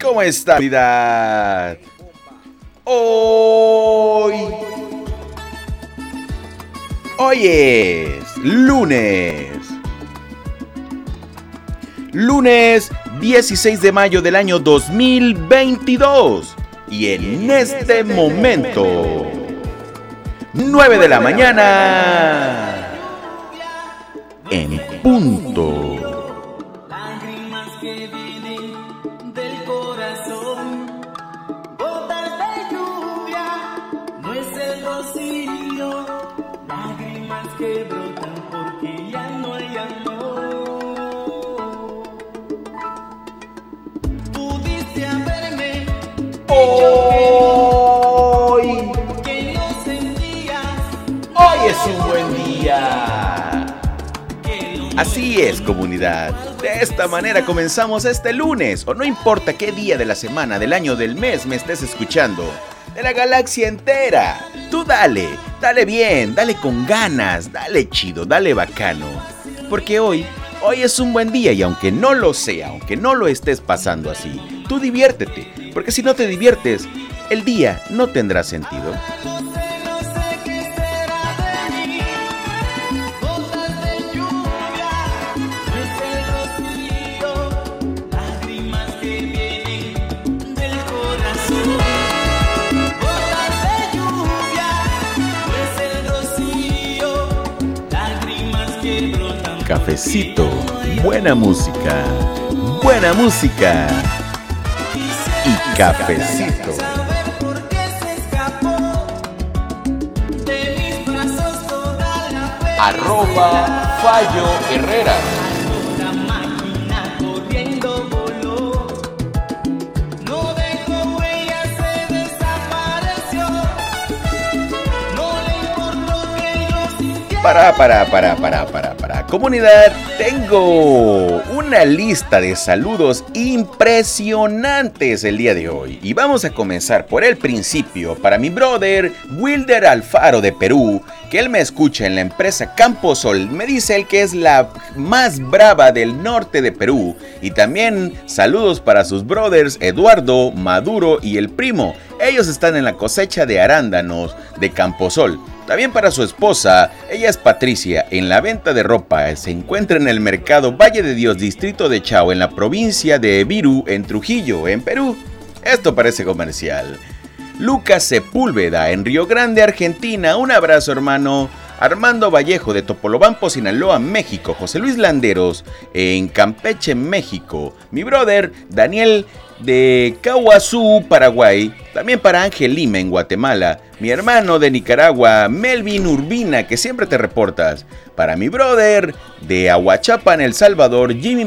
¿Cómo está, comunidad? Hoy. Hoy es lunes. Lunes 16 de mayo del año 2022. Y en este momento, 9 de la mañana, en punto. Un buen día. Así es, comunidad. De esta manera comenzamos este lunes, o no importa qué día de la semana, del año, del mes me estés escuchando, de la galaxia entera. Tú dale, dale bien, dale con ganas, dale chido, dale bacano. Porque hoy, hoy es un buen día y aunque no lo sea, aunque no lo estés pasando así, tú diviértete, porque si no te diviertes, el día no tendrá sentido. Cafecito, buena música, buena música y cafecito. Arroba Fallo Herrera. para, para, para, para, para. Comunidad, tengo una lista de saludos impresionantes el día de hoy. Y vamos a comenzar por el principio para mi brother Wilder Alfaro de Perú, que él me escucha en la empresa Camposol. Me dice él que es la más brava del norte de Perú. Y también saludos para sus brothers Eduardo, Maduro y el primo. Ellos están en la cosecha de arándanos de Camposol. También para su esposa, ella es Patricia, en la venta de ropa, se encuentra en el mercado Valle de Dios, distrito de Chao, en la provincia de Ebiru, en Trujillo, en Perú. Esto parece comercial. Lucas Sepúlveda, en Río Grande, Argentina. Un abrazo, hermano. Armando Vallejo de Topolobampo, Sinaloa, México. José Luis Landeros en Campeche, México. Mi brother Daniel de Cahuazú, Paraguay, también para Ángel Lima en Guatemala, mi hermano de Nicaragua, Melvin Urbina, que siempre te reportas, para mi brother de Aguachapa en El Salvador, Jimmy,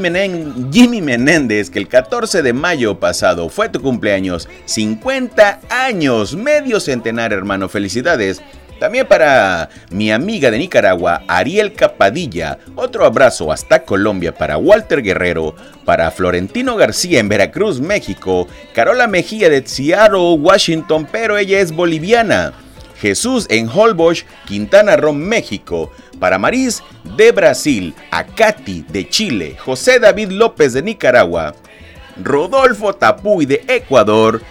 Jimmy Menéndez, que el 14 de mayo pasado fue tu cumpleaños, 50 años, medio centenar hermano, felicidades. También para mi amiga de Nicaragua, Ariel Capadilla. Otro abrazo hasta Colombia para Walter Guerrero, para Florentino García en Veracruz, México, Carola Mejía de Seattle, Washington, pero ella es boliviana. Jesús en Holbox, Quintana Roo, México. Para Maris de Brasil, a Katy de Chile, José David López de Nicaragua, Rodolfo Tapuy de Ecuador,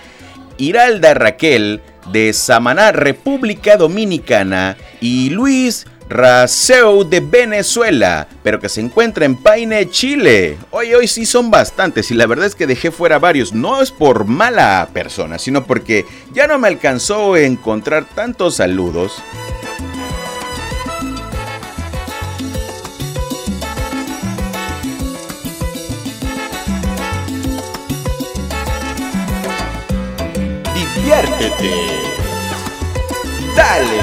Iralda Raquel de Samaná, República Dominicana, y Luis Raseu de Venezuela, pero que se encuentra en Paine, Chile. Hoy, hoy sí son bastantes y la verdad es que dejé fuera varios. No es por mala persona, sino porque ya no me alcanzó a encontrar tantos saludos. Dale.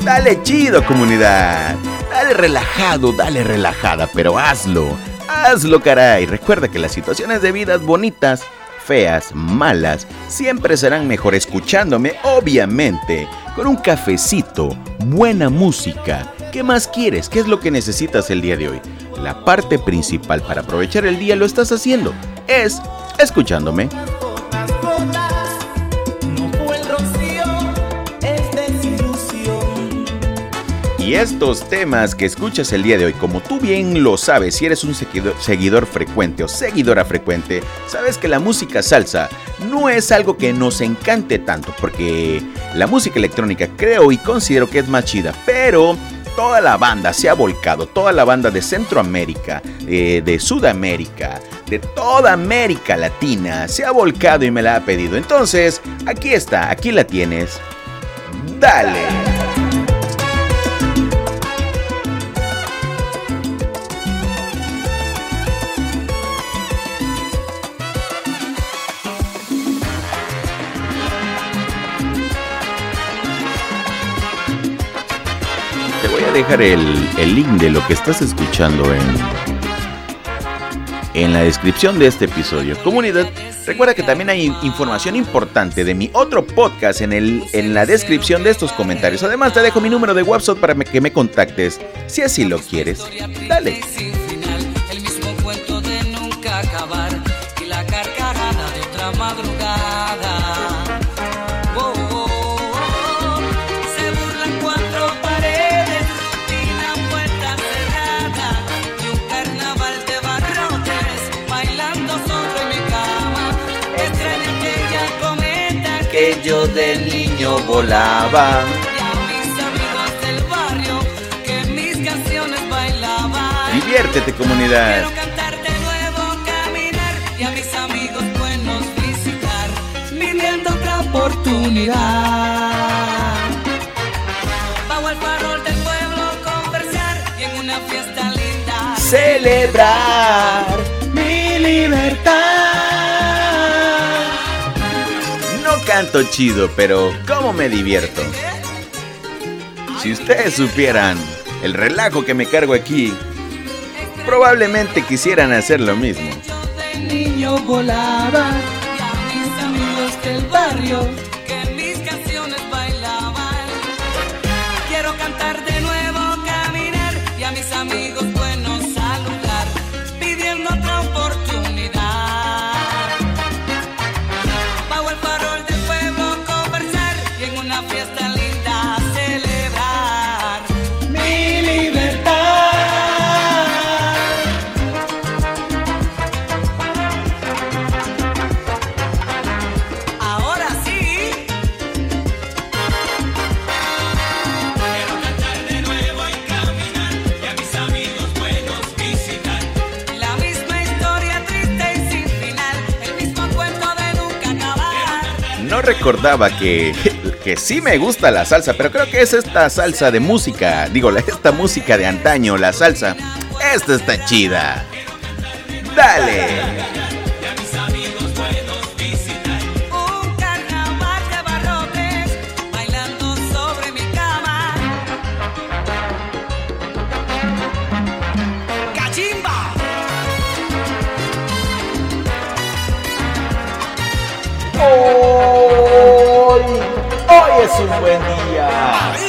Dale chido comunidad. Dale relajado, dale relajada, pero hazlo. Hazlo caray. Recuerda que las situaciones de vidas bonitas, feas, malas, siempre serán mejor escuchándome, obviamente, con un cafecito, buena música. ¿Qué más quieres? ¿Qué es lo que necesitas el día de hoy? La parte principal para aprovechar el día lo estás haciendo. Es escuchándome. Y estos temas que escuchas el día de hoy, como tú bien lo sabes, si eres un seguidor, frecuente o seguidora frecuente, sabes que la música salsa no es algo que nos encante tanto, porque la música electrónica creo y considero que es más chida, pero toda la banda se ha volcado, toda la banda de Centroamérica, eh, de Sudamérica, de toda América Latina se ha volcado y me la ha pedido. Entonces, aquí está, aquí la tienes. Dale. Dejar el, link de lo que estás escuchando en, en la descripción de este episodio. Comunidad, recuerda que también hay información importante de mi otro podcast en, el, en la descripción de estos comentarios. Además, te dejo mi número de WhatsApp para que me contactes si así lo quieres. Dale. Yo de niño volaba. Diviértete comunidad. Quiero cantar de nuevo, caminar y a mis amigos buenos visitar, viviendo otra oportunidad. Bajo el farol del pueblo conversar y en una fiesta linda celebrar chido, pero ¿cómo me divierto? Si ustedes supieran el relajo que me cargo aquí, probablemente quisieran hacer lo mismo. niño volaba, mis amigos del barrio recordaba que, que sí me gusta la salsa, pero creo que es esta salsa de música. Digo, esta música de antaño, la salsa. Esta está chida. Dale. Un buen día.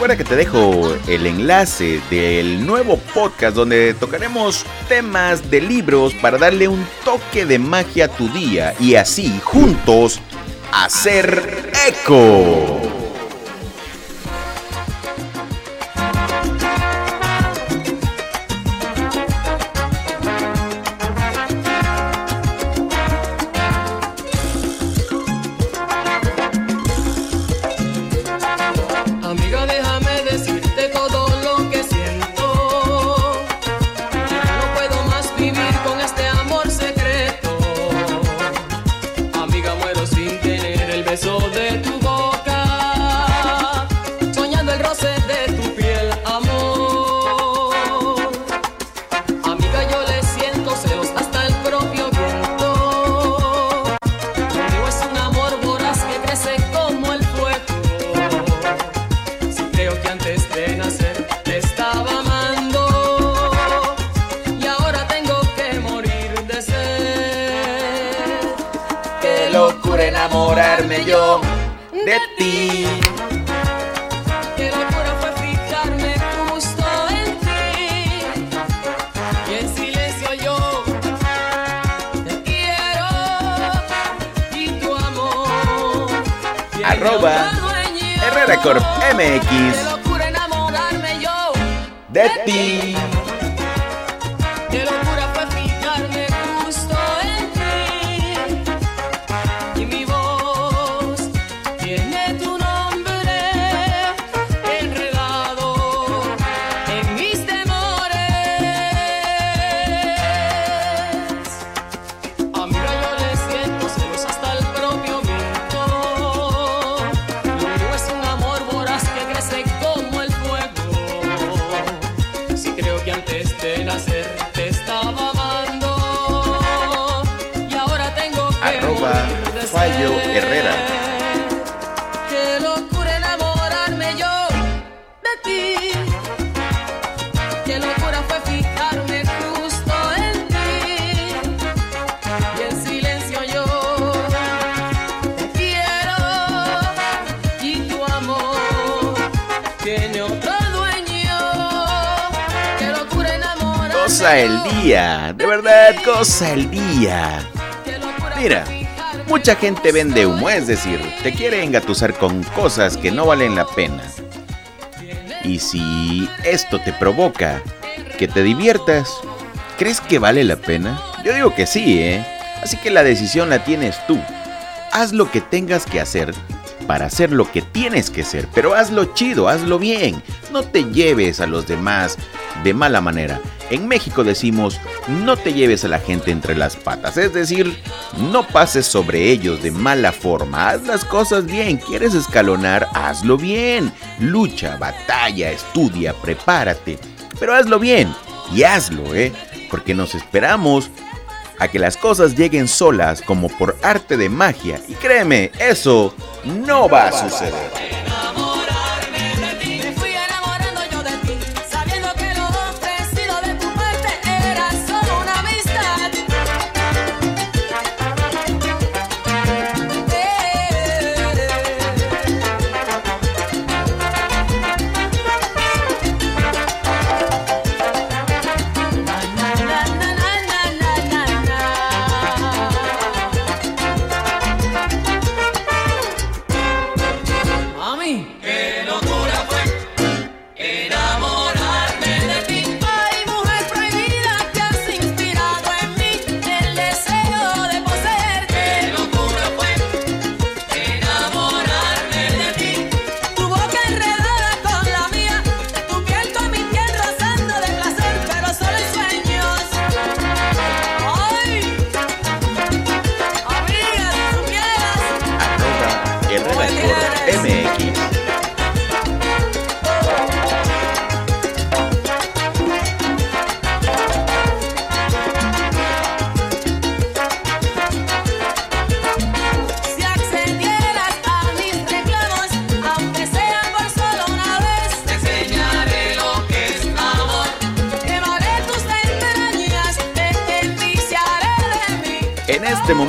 Recuerda que te dejo el enlace del nuevo podcast donde tocaremos temas de libros para darle un toque de magia a tu día y así juntos hacer eco. Locura enamorarme yo de ti. Qué locura fue fijarme justo en ti. Y en silencio yo te quiero y tu amor. tiene Arroba. Herrera Corp MX. Qué locura enamorarme yo De ti. Herrera. Qué locura enamorarme yo de ti. Qué locura fue fijarme justo en ti. Y en silencio yo te quiero y tu amor tiene otro dueño. Qué locura enamorarme. Cosa el día. De verdad, cosa el día. Mira, Mucha gente vende humo, es decir, te quiere engatusar con cosas que no valen la pena. Y si esto te provoca que te diviertas, ¿crees que vale la pena? Yo digo que sí, ¿eh? Así que la decisión la tienes tú. Haz lo que tengas que hacer para hacer lo que tienes que ser, pero hazlo chido, hazlo bien. No te lleves a los demás de mala manera. En México decimos, no te lleves a la gente entre las patas, es decir, no pases sobre ellos de mala forma, haz las cosas bien, quieres escalonar, hazlo bien, lucha, batalla, estudia, prepárate, pero hazlo bien y hazlo, ¿eh? Porque nos esperamos a que las cosas lleguen solas como por arte de magia y créeme, eso no va a suceder.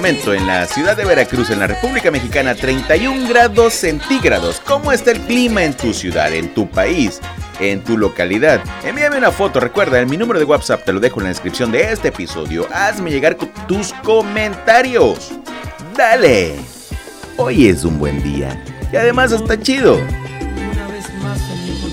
En la ciudad de Veracruz, en la República Mexicana, 31 grados centígrados. ¿Cómo está el clima en tu ciudad, en tu país, en tu localidad? Envíame una foto, recuerda, mi número de WhatsApp te lo dejo en la descripción de este episodio. Hazme llegar tus comentarios. Dale. Hoy es un buen día. Y además está chido. Una vez más contigo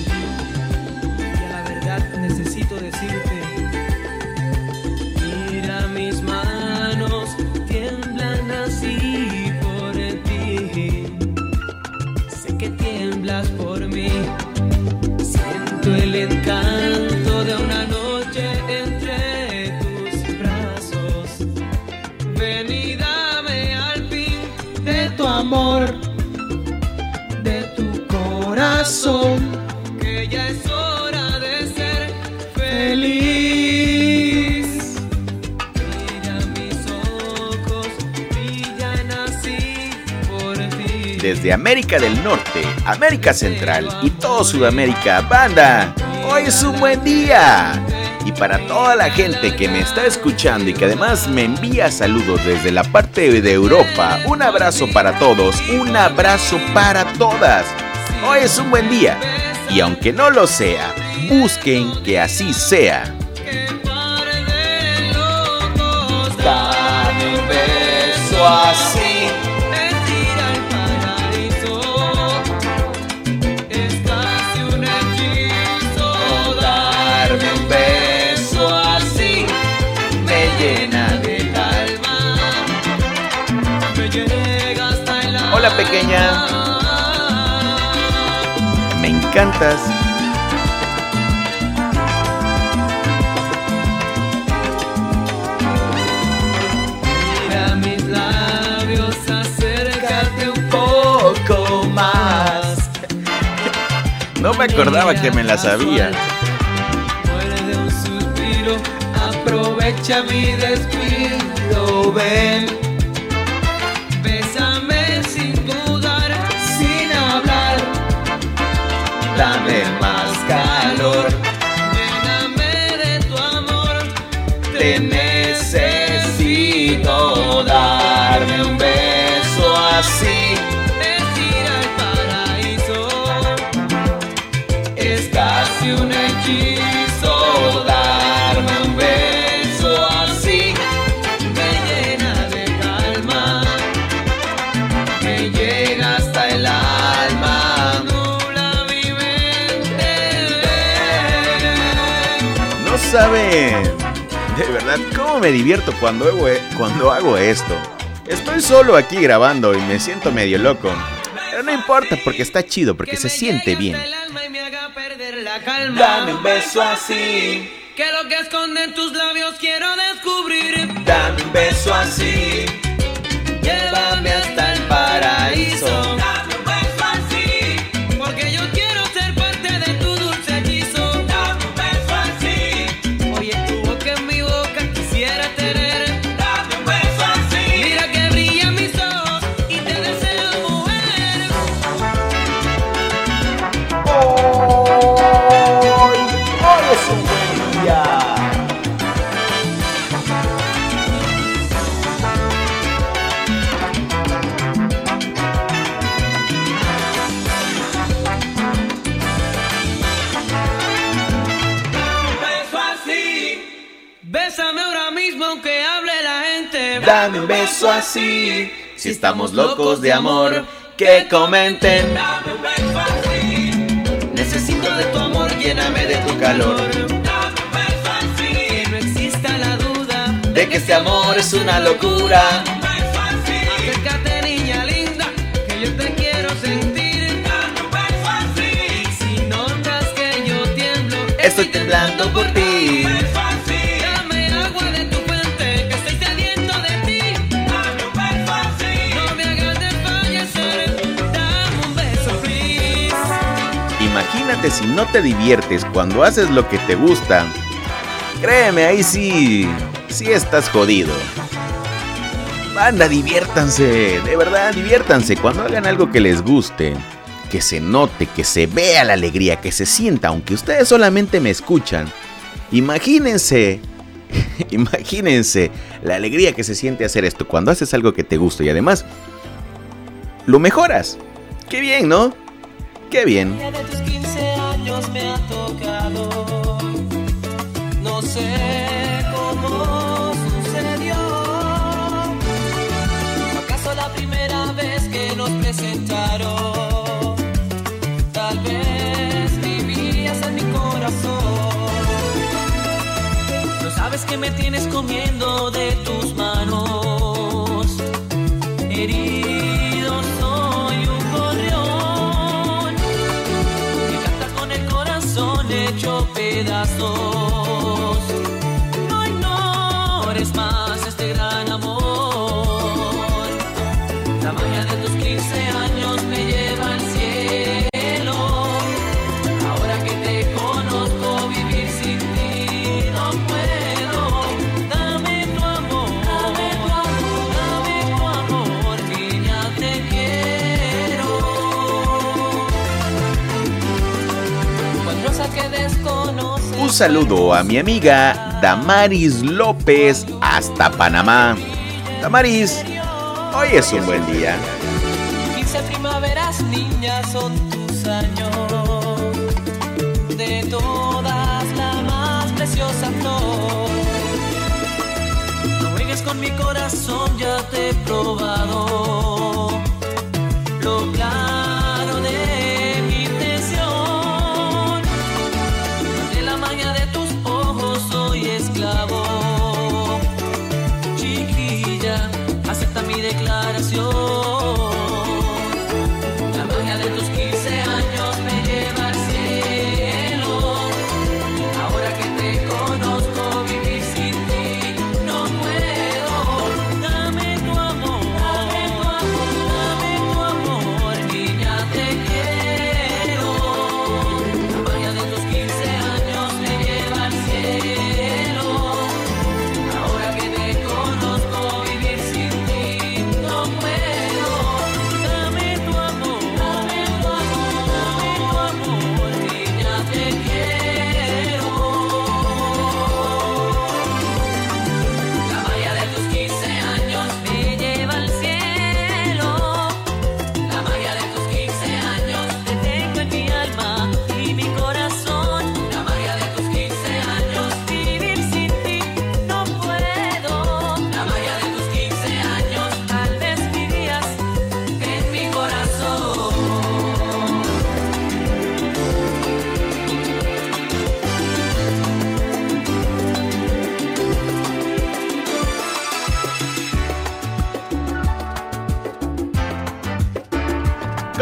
Desde América del Norte, América Central y todo Sudamérica, banda, hoy es un buen día. Y para toda la gente que me está escuchando y que además me envía saludos desde la parte de Europa, un abrazo para todos, un abrazo para todas. Hoy es un buen día y aunque no lo sea, busquen que así sea. Dame un beso así. Pequeña, me encantas. Mira mis labios, acércate un poco más. No me acordaba que me la sabía. Muere de un suspiro, aprovecha mi despido, ven. Saben de verdad cómo me divierto cuando hago, e- cuando hago esto. Estoy solo aquí grabando y me siento medio loco. Pero no importa porque está chido, porque se siente bien. Dame un beso así. Que lo que esconden tus labios quiero descubrir. Dame un beso así. Llévame hasta el paraíso. Dame un beso así. Si estamos locos de amor, que comenten. Dame un beso así. Necesito de tu amor, lléname de tu calor. Dame un beso así. Que no exista la duda de que este amor es una locura. Acércate niña linda, que yo te quiero sentir. Dame un beso así. Si notas que yo tiemblo, estoy temblando por ti. Imagínate si no te diviertes cuando haces lo que te gusta. Créeme, ahí sí, sí estás jodido. Banda, diviértanse, de verdad, diviértanse cuando hagan algo que les guste. Que se note, que se vea la alegría, que se sienta, aunque ustedes solamente me escuchan. Imagínense, imagínense la alegría que se siente hacer esto cuando haces algo que te gusta y además lo mejoras. Qué bien, ¿no? Qué bien. de tus 15 años me ha tocado. No sé cómo sucedió. ¿O ¿Acaso la primera vez que nos presentaron? Tal vez vivías en mi corazón. No sabes que me tienes comiendo de tus manos. Herido pedaços. saludo a mi amiga Damaris López hasta Panamá. Damaris, hoy es un buen día. 15 primaveras, niñas, son tus años. De todas, la más preciosa flor. No juegues con mi corazón, ya te he probado.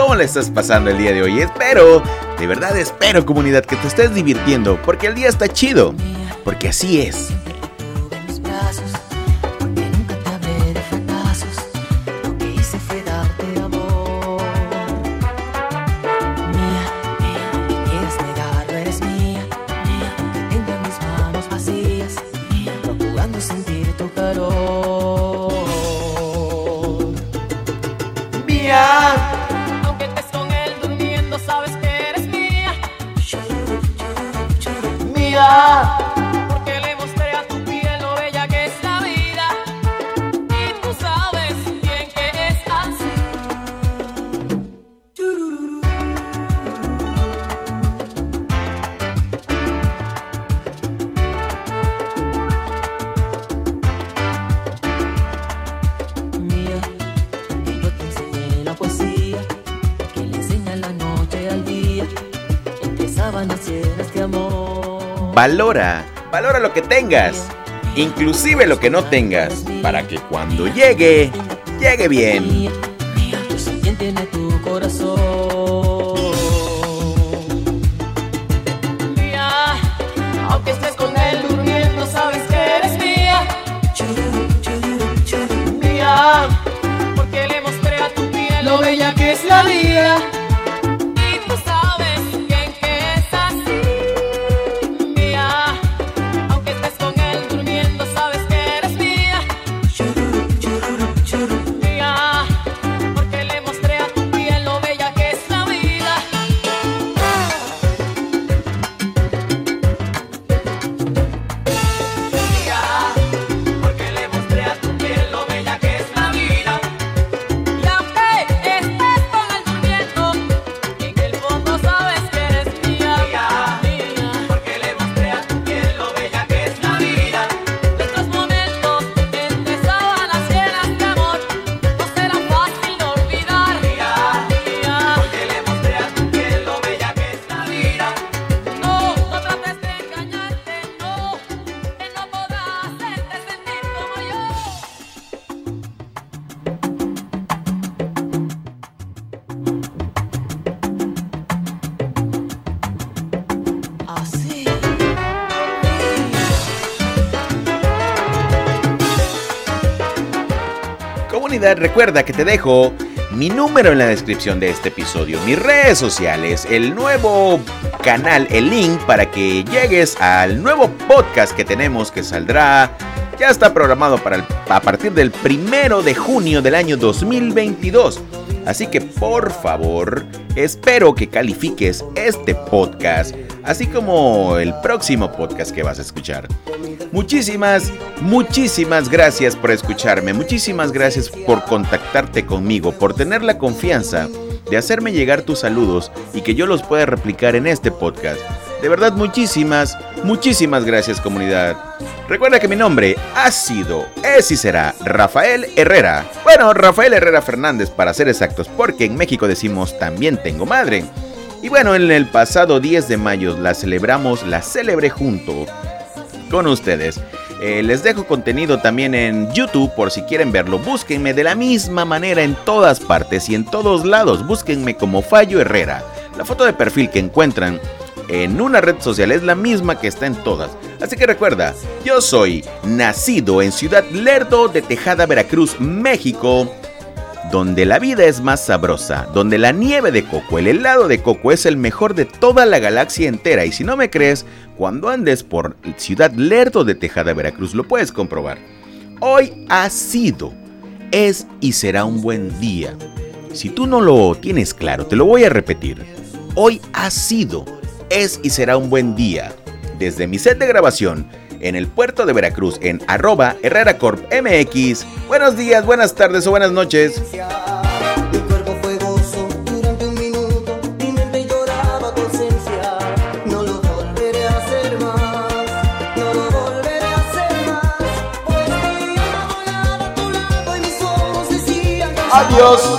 cómo la estás pasando el día de hoy. Espero, de verdad espero comunidad que te estés divirtiendo, porque el día está chido, porque así es valora, valora lo que tengas, inclusive lo que no tengas, para que cuando llegue, llegue bien. recuerda que te dejo mi número en la descripción de este episodio, mis redes sociales, el nuevo canal, el link para que llegues al nuevo podcast que tenemos que saldrá. Ya está programado para a partir del primero de junio del año 2022. Así que por favor, espero que califiques este podcast, así como el próximo podcast que vas a escuchar. Muchísimas, muchísimas gracias por escucharme, muchísimas gracias por contactarte conmigo, por tener la confianza de hacerme llegar tus saludos y que yo los pueda replicar en este podcast. De verdad, muchísimas, muchísimas gracias comunidad. Recuerda que mi nombre ha sido, es y será Rafael Herrera. Bueno, Rafael Herrera Fernández para ser exactos, porque en México decimos también tengo madre. Y bueno, en el pasado 10 de mayo la celebramos, la celebré junto con ustedes. Eh, les dejo contenido también en YouTube por si quieren verlo. Búsquenme de la misma manera en todas partes y en todos lados. Búsquenme como Fallo Herrera. La foto de perfil que encuentran en una red social es la misma que está en todas. Así que recuerda, yo soy nacido en Ciudad Lerdo de Tejada, Veracruz, México, donde la vida es más sabrosa, donde la nieve de coco, el helado de coco es el mejor de toda la galaxia entera. Y si no me crees, cuando andes por Ciudad Lerdo de Tejada, Veracruz, lo puedes comprobar. Hoy ha sido, es y será un buen día. Si tú no lo tienes claro, te lo voy a repetir. Hoy ha sido, es y será un buen día. Desde mi set de grabación en el puerto de Veracruz en arroba Herrera Corp MX. Buenos días, buenas tardes o buenas noches. Que Adiós.